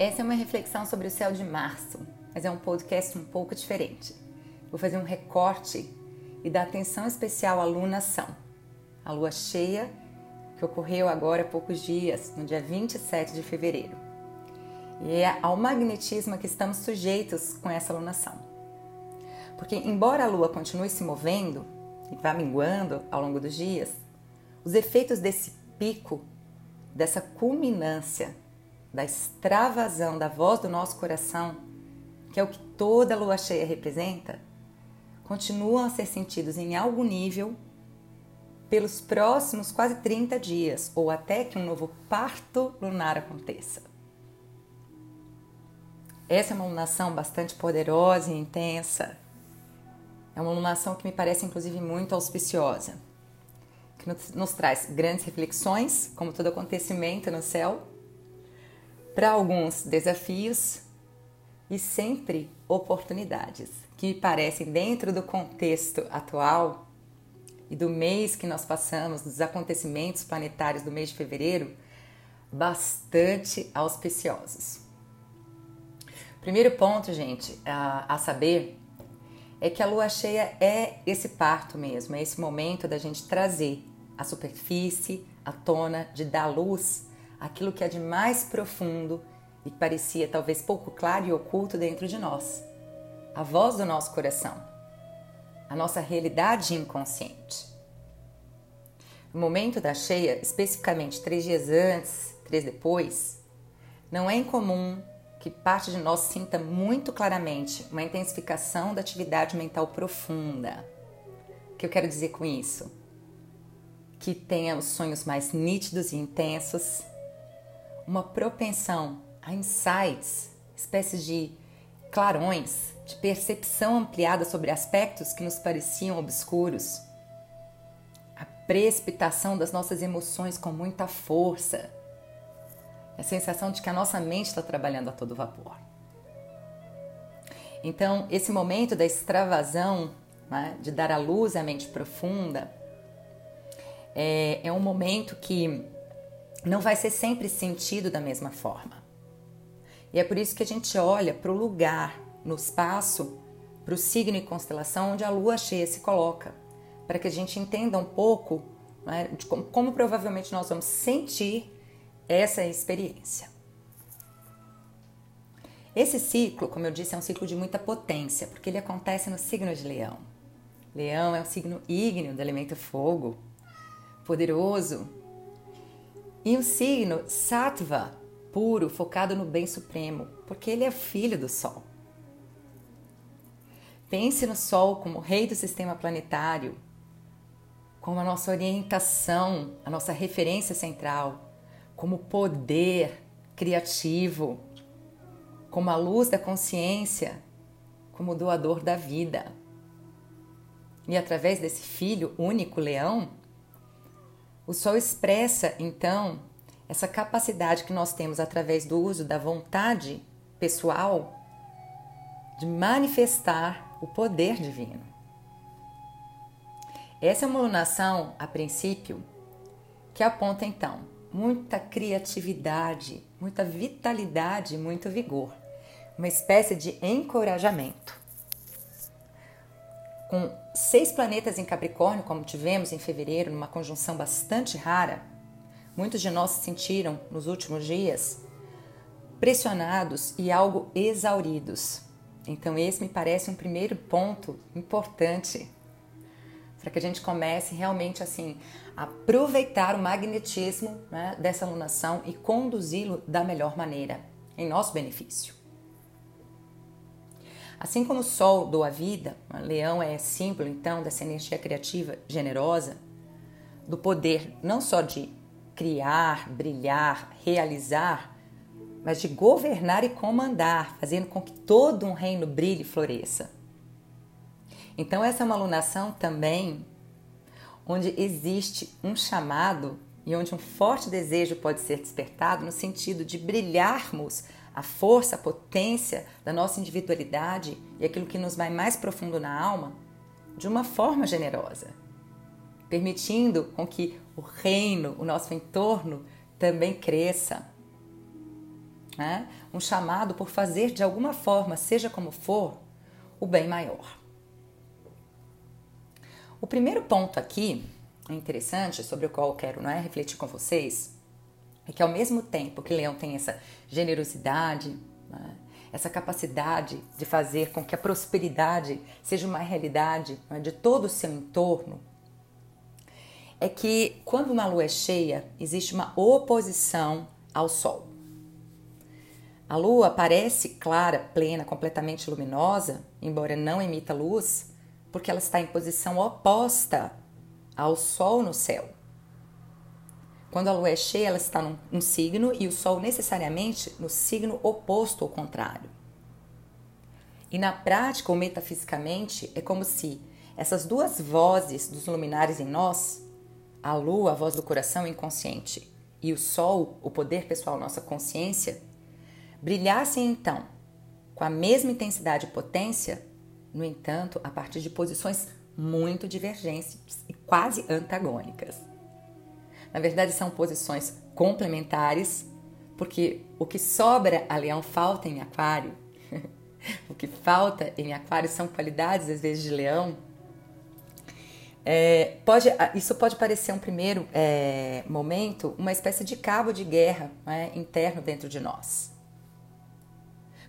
Essa é uma reflexão sobre o céu de março, mas é um podcast um pouco diferente. Vou fazer um recorte e dar atenção especial à lunação, a lua cheia que ocorreu agora há poucos dias, no dia 27 de fevereiro. E é ao magnetismo que estamos sujeitos com essa lunação. Porque, embora a lua continue se movendo e vá minguando ao longo dos dias, os efeitos desse pico, dessa culminância da extravasão da voz do nosso coração, que é o que toda lua cheia representa, continuam a ser sentidos em algum nível pelos próximos quase 30 dias, ou até que um novo parto lunar aconteça. Essa é uma lunação bastante poderosa e intensa. É uma lunação que me parece, inclusive, muito auspiciosa, que nos, nos traz grandes reflexões, como todo acontecimento no céu, para alguns desafios e sempre oportunidades que me parecem dentro do contexto atual e do mês que nós passamos, dos acontecimentos planetários do mês de fevereiro, bastante auspiciosos. Primeiro ponto, gente, a, a saber é que a lua cheia é esse parto mesmo, é esse momento da gente trazer a superfície, a tona, de dar luz aquilo que é de mais profundo e que parecia talvez pouco claro e oculto dentro de nós. A voz do nosso coração, a nossa realidade inconsciente. No momento da cheia, especificamente três dias antes, três depois, não é incomum que parte de nós sinta muito claramente uma intensificação da atividade mental profunda. O que eu quero dizer com isso? Que tenha os sonhos mais nítidos e intensos, uma propensão a insights, espécies de clarões, de percepção ampliada sobre aspectos que nos pareciam obscuros, a precipitação das nossas emoções com muita força, a sensação de que a nossa mente está trabalhando a todo vapor. Então, esse momento da extravasão, né, de dar à luz à mente profunda, é, é um momento que não vai ser sempre sentido da mesma forma. E é por isso que a gente olha para o lugar, no espaço, para o signo e constelação onde a lua cheia se coloca, para que a gente entenda um pouco né, de como, como provavelmente nós vamos sentir essa experiência. Esse ciclo, como eu disse, é um ciclo de muita potência, porque ele acontece no signo de Leão. Leão é um signo ígneo do elemento fogo, poderoso, e um signo sattva, puro, focado no bem supremo, porque ele é filho do Sol. Pense no Sol como rei do sistema planetário, como a nossa orientação, a nossa referência central, como poder criativo, como a luz da consciência, como doador da vida. E através desse filho único leão, o sol expressa, então, essa capacidade que nós temos através do uso da vontade pessoal de manifestar o poder divino. Essa é uma lunação, a princípio, que aponta então muita criatividade, muita vitalidade, muito vigor, uma espécie de encorajamento com seis planetas em Capricórnio, como tivemos em fevereiro, numa conjunção bastante rara, muitos de nós se sentiram nos últimos dias pressionados e algo exauridos. Então, esse me parece um primeiro ponto importante para que a gente comece realmente assim a aproveitar o magnetismo né, dessa lunação e conduzi-lo da melhor maneira, em nosso benefício. Assim como o Sol doa vida, Leão é símbolo então dessa energia criativa generosa, do poder não só de criar, brilhar, realizar, mas de governar e comandar, fazendo com que todo um reino brilhe e floresça. Então, essa é uma alunação também onde existe um chamado e onde um forte desejo pode ser despertado no sentido de brilharmos a força, a potência da nossa individualidade e aquilo que nos vai mais profundo na alma de uma forma generosa, permitindo com que o reino, o nosso entorno também cresça. né? um chamado por fazer de alguma forma, seja como for, o bem maior. O primeiro ponto aqui, interessante, sobre o qual eu quero é, refletir com vocês, é que ao mesmo tempo que Leão tem essa generosidade, né, essa capacidade de fazer com que a prosperidade seja uma realidade é, de todo o seu entorno, é que quando uma lua é cheia, existe uma oposição ao Sol. A lua parece clara, plena, completamente luminosa, embora não emita luz, porque ela está em posição oposta ao Sol no céu. Quando a lua é cheia, ela está num, signo e o Sol necessariamente no signo oposto ao contrário. E na prática ou metafisicamente, é como se essas duas vozes dos luminares em nós a lua, a voz do coração inconsciente, e o sol, o poder pessoal, nossa consciência, brilhassem então com a mesma intensidade e potência, no entanto, a partir de posições muito divergentes e quase antagônicas. Na verdade, são posições complementares, porque o que sobra a leão falta em aquário. o que falta em aquário são qualidades, às vezes, de leão é, pode, isso pode parecer um primeiro é, momento uma espécie de cabo de guerra né, interno dentro de nós.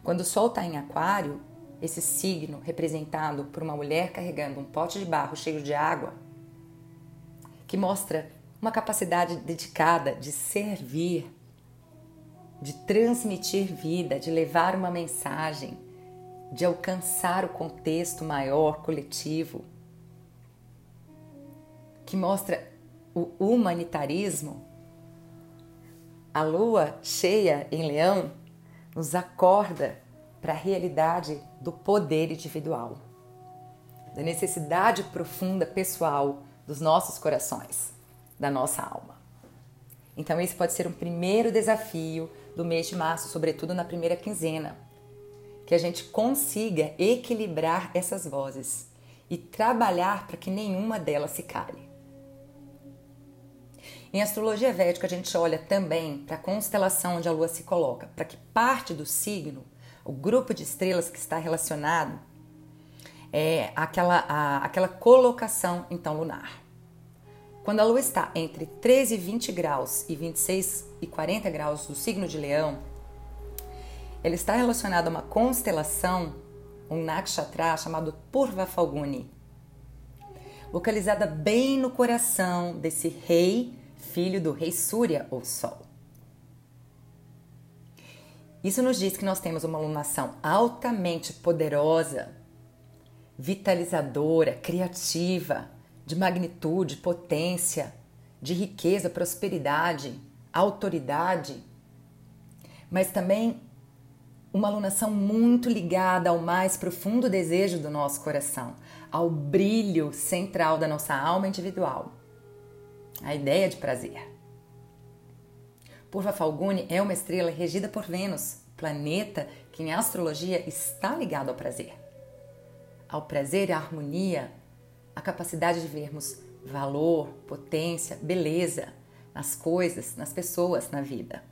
Quando o Sol está em Aquário, esse signo representado por uma mulher carregando um pote de barro cheio de água, que mostra uma capacidade dedicada de servir, de transmitir vida, de levar uma mensagem, de alcançar o contexto maior, coletivo que mostra o humanitarismo, a lua cheia em Leão nos acorda para a realidade do poder individual, da necessidade profunda pessoal dos nossos corações, da nossa alma. Então, esse pode ser um primeiro desafio do mês de março, sobretudo na primeira quinzena, que a gente consiga equilibrar essas vozes e trabalhar para que nenhuma delas se cale. Em astrologia védica, a gente olha também para a constelação onde a lua se coloca, para que parte do signo, o grupo de estrelas que está relacionado, é aquela, a, aquela colocação então lunar. Quando a lua está entre 13 e 20 graus e 26 e 40 graus do signo de Leão, ela está relacionada a uma constelação, um nakshatra chamado Purva Falguni, localizada bem no coração desse rei filho do rei Súria ou Sol. Isso nos diz que nós temos uma alunação altamente poderosa, vitalizadora, criativa, de magnitude, potência, de riqueza, prosperidade, autoridade, mas também uma alunação muito ligada ao mais profundo desejo do nosso coração, ao brilho central da nossa alma individual a ideia de prazer. Purva Falguni é uma estrela regida por Vênus, planeta que em astrologia está ligado ao prazer. Ao prazer e à harmonia, a capacidade de vermos valor, potência, beleza nas coisas, nas pessoas, na vida.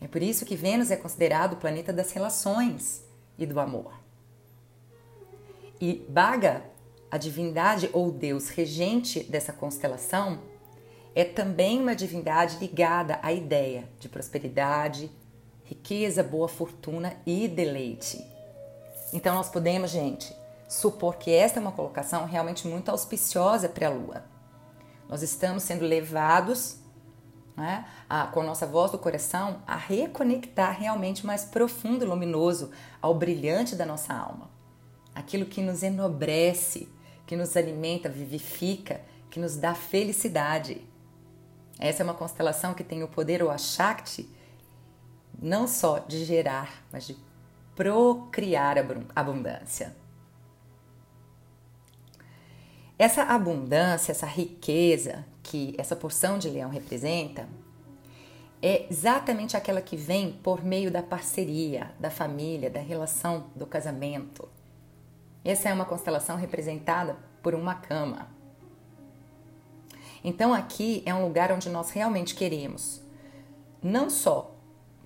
É por isso que Vênus é considerado o planeta das relações e do amor. E Baga a divindade ou Deus regente dessa constelação é também uma divindade ligada à ideia de prosperidade, riqueza, boa fortuna e deleite. Então nós podemos, gente, supor que esta é uma colocação realmente muito auspiciosa para a Lua. Nós estamos sendo levados, né, a, com a nossa voz do coração, a reconectar realmente mais profundo e luminoso ao brilhante da nossa alma. Aquilo que nos enobrece, que nos alimenta, vivifica, que nos dá felicidade. Essa é uma constelação que tem o poder, o Ashakti, não só de gerar, mas de procriar abundância. Essa abundância, essa riqueza que essa porção de leão representa, é exatamente aquela que vem por meio da parceria, da família, da relação, do casamento. Essa é uma constelação representada por uma cama. Então aqui é um lugar onde nós realmente queremos não só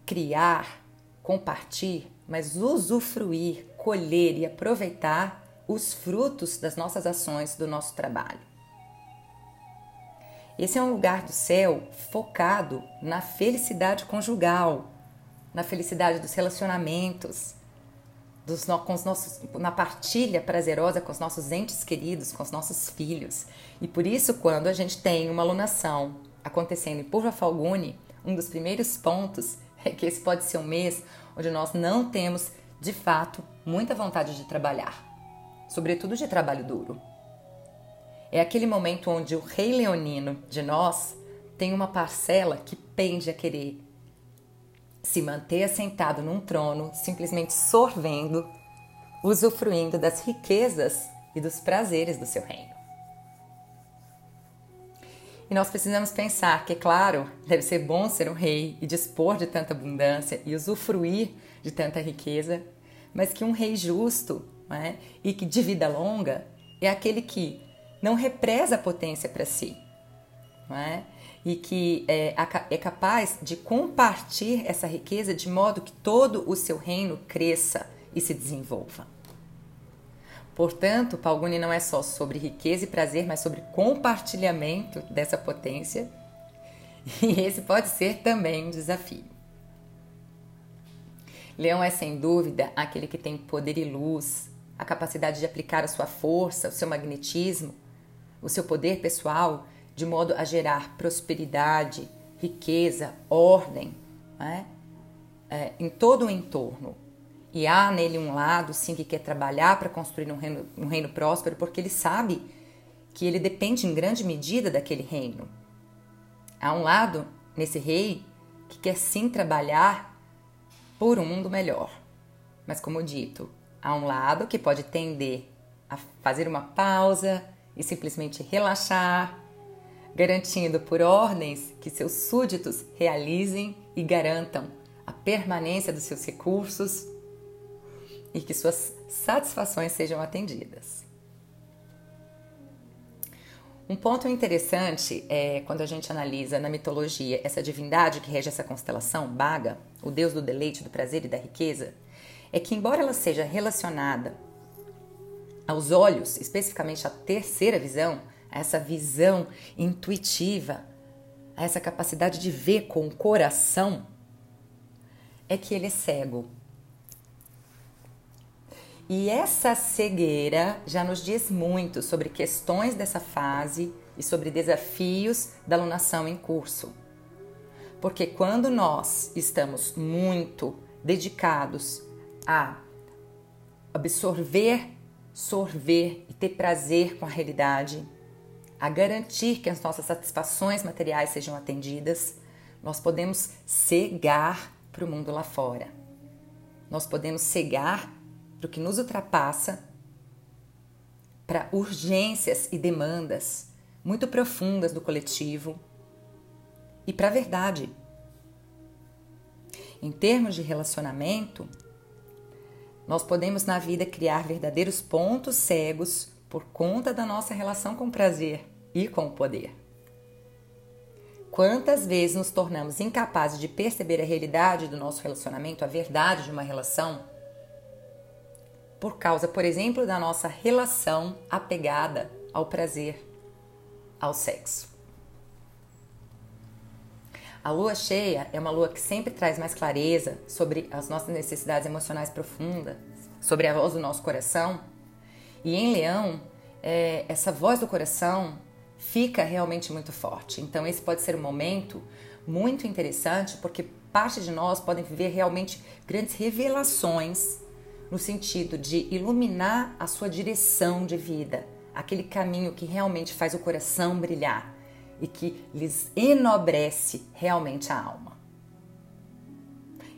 criar, compartilhar, mas usufruir, colher e aproveitar os frutos das nossas ações, do nosso trabalho. Esse é um lugar do céu focado na felicidade conjugal, na felicidade dos relacionamentos, dos, com os nossos, na partilha prazerosa com os nossos entes queridos, com os nossos filhos. E por isso, quando a gente tem uma alunação acontecendo em Purva Falguni, um dos primeiros pontos é que esse pode ser um mês onde nós não temos, de fato, muita vontade de trabalhar, sobretudo de trabalho duro. É aquele momento onde o rei leonino de nós tem uma parcela que pende a querer se manter assentado num trono, simplesmente sorvendo, usufruindo das riquezas e dos prazeres do seu reino. E nós precisamos pensar que, claro, deve ser bom ser um rei e dispor de tanta abundância e usufruir de tanta riqueza, mas que um rei justo né, e que de vida longa é aquele que não represa a potência para si, não é? e que é, é capaz de compartilhar essa riqueza de modo que todo o seu reino cresça e se desenvolva. Portanto, Palguni não é só sobre riqueza e prazer, mas sobre compartilhamento dessa potência. E esse pode ser também um desafio. Leão é sem dúvida aquele que tem poder e luz, a capacidade de aplicar a sua força, o seu magnetismo, o seu poder pessoal de modo a gerar prosperidade, riqueza, ordem né? é, em todo o entorno. E há nele um lado, sim, que quer trabalhar para construir um reino, um reino próspero, porque ele sabe que ele depende em grande medida daquele reino. Há um lado nesse rei que quer sim trabalhar por um mundo melhor. Mas, como dito, há um lado que pode tender a fazer uma pausa e simplesmente relaxar, garantindo por ordens que seus súditos realizem e garantam a permanência dos seus recursos e que suas satisfações sejam atendidas. Um ponto interessante é quando a gente analisa na mitologia essa divindade que rege essa constelação, Baga, o deus do deleite, do prazer e da riqueza, é que, embora ela seja relacionada aos olhos, especificamente à terceira visão, a essa visão intuitiva, a essa capacidade de ver com o coração, é que ele é cego. E essa cegueira já nos diz muito sobre questões dessa fase e sobre desafios da alunação em curso. Porque quando nós estamos muito dedicados a absorver, sorver e ter prazer com a realidade, a garantir que as nossas satisfações materiais sejam atendidas, nós podemos cegar para o mundo lá fora. Nós podemos cegar para o que nos ultrapassa, para urgências e demandas muito profundas do coletivo e para a verdade. Em termos de relacionamento, nós podemos na vida criar verdadeiros pontos cegos por conta da nossa relação com o prazer e com o poder. Quantas vezes nos tornamos incapazes de perceber a realidade do nosso relacionamento, a verdade de uma relação, por causa, por exemplo, da nossa relação apegada ao prazer, ao sexo. A lua cheia é uma lua que sempre traz mais clareza sobre as nossas necessidades emocionais profundas, sobre a voz do nosso coração e em Leão, é, essa voz do coração fica realmente muito forte. Então, esse pode ser um momento muito interessante porque parte de nós podem viver realmente grandes revelações no sentido de iluminar a sua direção de vida, aquele caminho que realmente faz o coração brilhar e que lhes enobrece realmente a alma.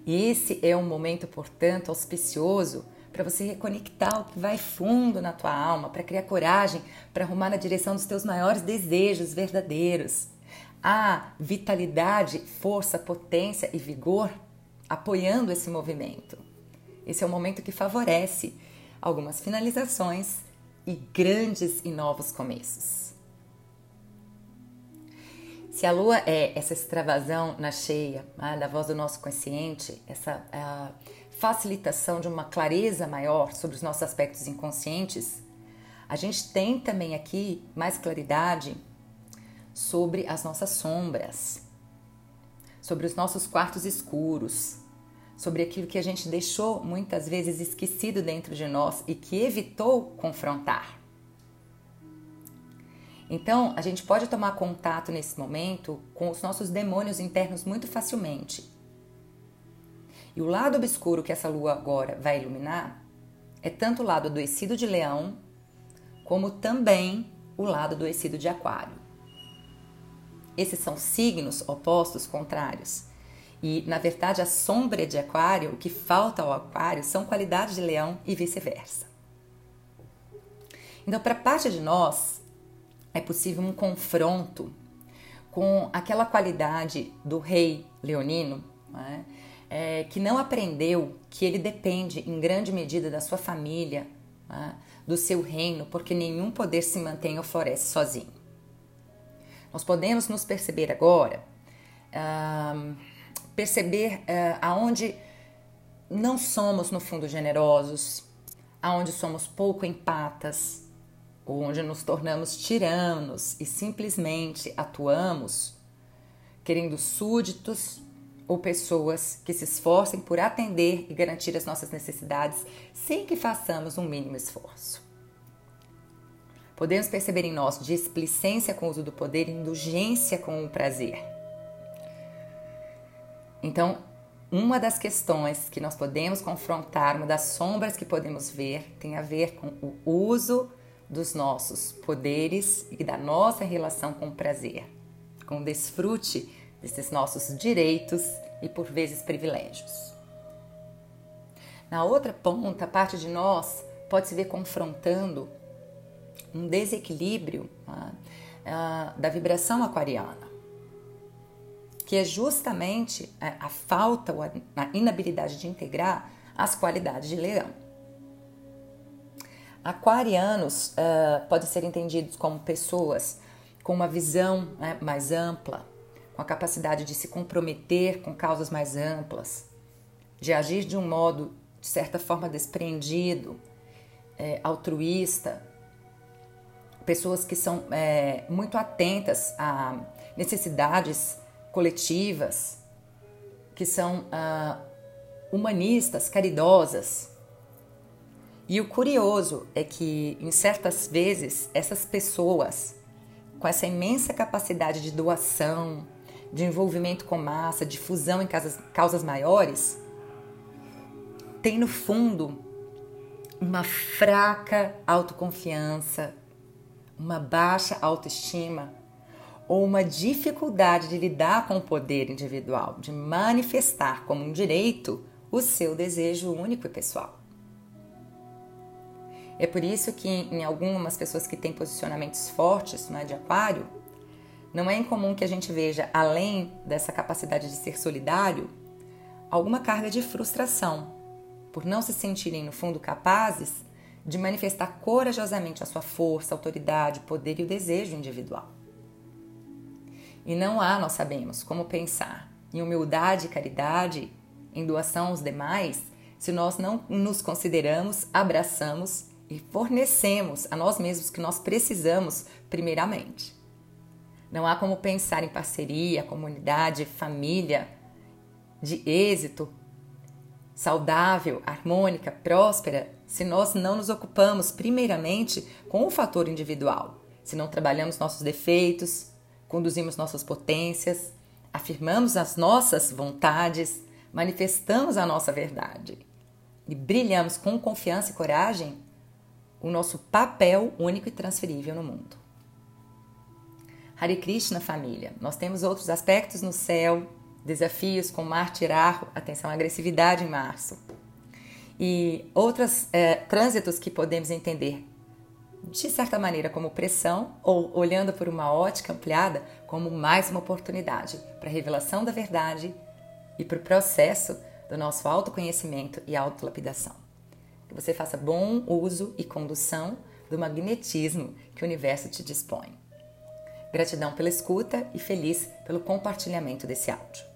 E esse é um momento, portanto, auspicioso para você reconectar o que vai fundo na tua alma, para criar coragem, para arrumar na direção dos teus maiores desejos verdadeiros. Há vitalidade, força, potência e vigor apoiando esse movimento. Esse é o momento que favorece algumas finalizações e grandes e novos começos. Se a lua é essa extravasão na cheia, né, da voz do nosso consciente, essa facilitação de uma clareza maior sobre os nossos aspectos inconscientes, a gente tem também aqui mais claridade sobre as nossas sombras, sobre os nossos quartos escuros, sobre aquilo que a gente deixou muitas vezes esquecido dentro de nós e que evitou confrontar. Então, a gente pode tomar contato nesse momento com os nossos demônios internos muito facilmente. E o lado obscuro que essa lua agora vai iluminar é tanto o lado adoecido de Leão, como também o lado adoecido de Aquário. Esses são signos opostos, contrários. E, na verdade, a sombra de Aquário, o que falta ao Aquário, são qualidades de Leão e vice-versa. Então, para parte de nós, é possível um confronto com aquela qualidade do rei leonino, né, é, que não aprendeu que ele depende em grande medida da sua família, né, do seu reino, porque nenhum poder se mantém ou floresce sozinho. Nós podemos nos perceber agora, uh, perceber uh, aonde não somos no fundo generosos, aonde somos pouco empatas, onde nos tornamos tiranos e simplesmente atuamos querendo súditos ou pessoas que se esforcem por atender e garantir as nossas necessidades sem que façamos um mínimo esforço. Podemos perceber em nós displicência com o uso do poder e indulgência com o prazer. Então, uma das questões que nós podemos confrontar, uma das sombras que podemos ver, tem a ver com o uso dos nossos poderes e da nossa relação com o prazer, com o desfrute desses nossos direitos e por vezes privilégios. Na outra ponta, parte de nós pode se ver confrontando um desequilíbrio uh, da vibração aquariana, que é justamente a, a falta ou a, a inabilidade de integrar as qualidades de leão. Aquarianos uh, podem ser entendidos como pessoas com uma visão né, mais ampla, com a capacidade de se comprometer com causas mais amplas, de agir de um modo, de certa forma, desprendido, é, altruísta, pessoas que são é, muito atentas a necessidades coletivas, que são ah, humanistas, caridosas. E o curioso é que, em certas vezes, essas pessoas, com essa imensa capacidade de doação, de envolvimento com massa, de fusão em causas, causas maiores, têm no fundo uma fraca autoconfiança, uma baixa autoestima ou uma dificuldade de lidar com o poder individual, de manifestar como um direito o seu desejo único e pessoal. É por isso que em algumas pessoas que têm posicionamentos fortes né, de aquário, não é incomum que a gente veja, além dessa capacidade de ser solidário, alguma carga de frustração, por não se sentirem no fundo capazes de manifestar corajosamente a sua força, autoridade, poder e o desejo individual. E não há, nós sabemos, como pensar em humildade e caridade, em doação aos demais, se nós não nos consideramos, abraçamos e fornecemos a nós mesmos que nós precisamos primeiramente. Não há como pensar em parceria, comunidade, família, de êxito, saudável, harmônica, próspera, se nós não nos ocupamos primeiramente com o fator individual, se não trabalhamos nossos defeitos, conduzimos nossas potências, afirmamos as nossas vontades, manifestamos a nossa verdade e brilhamos com confiança e coragem o nosso papel único e transferível no mundo. Hare Krishna, família. Nós temos outros aspectos no céu, desafios com Marte Arro, atenção, agressividade em março e outros é, trânsitos que podemos entender de certa maneira como pressão ou olhando por uma ótica ampliada como mais uma oportunidade para a revelação da verdade e para o processo do nosso autoconhecimento e autolapidação. Que você faça bom uso e condução do magnetismo que o universo te dispõe. Gratidão pela escuta e feliz pelo compartilhamento desse áudio.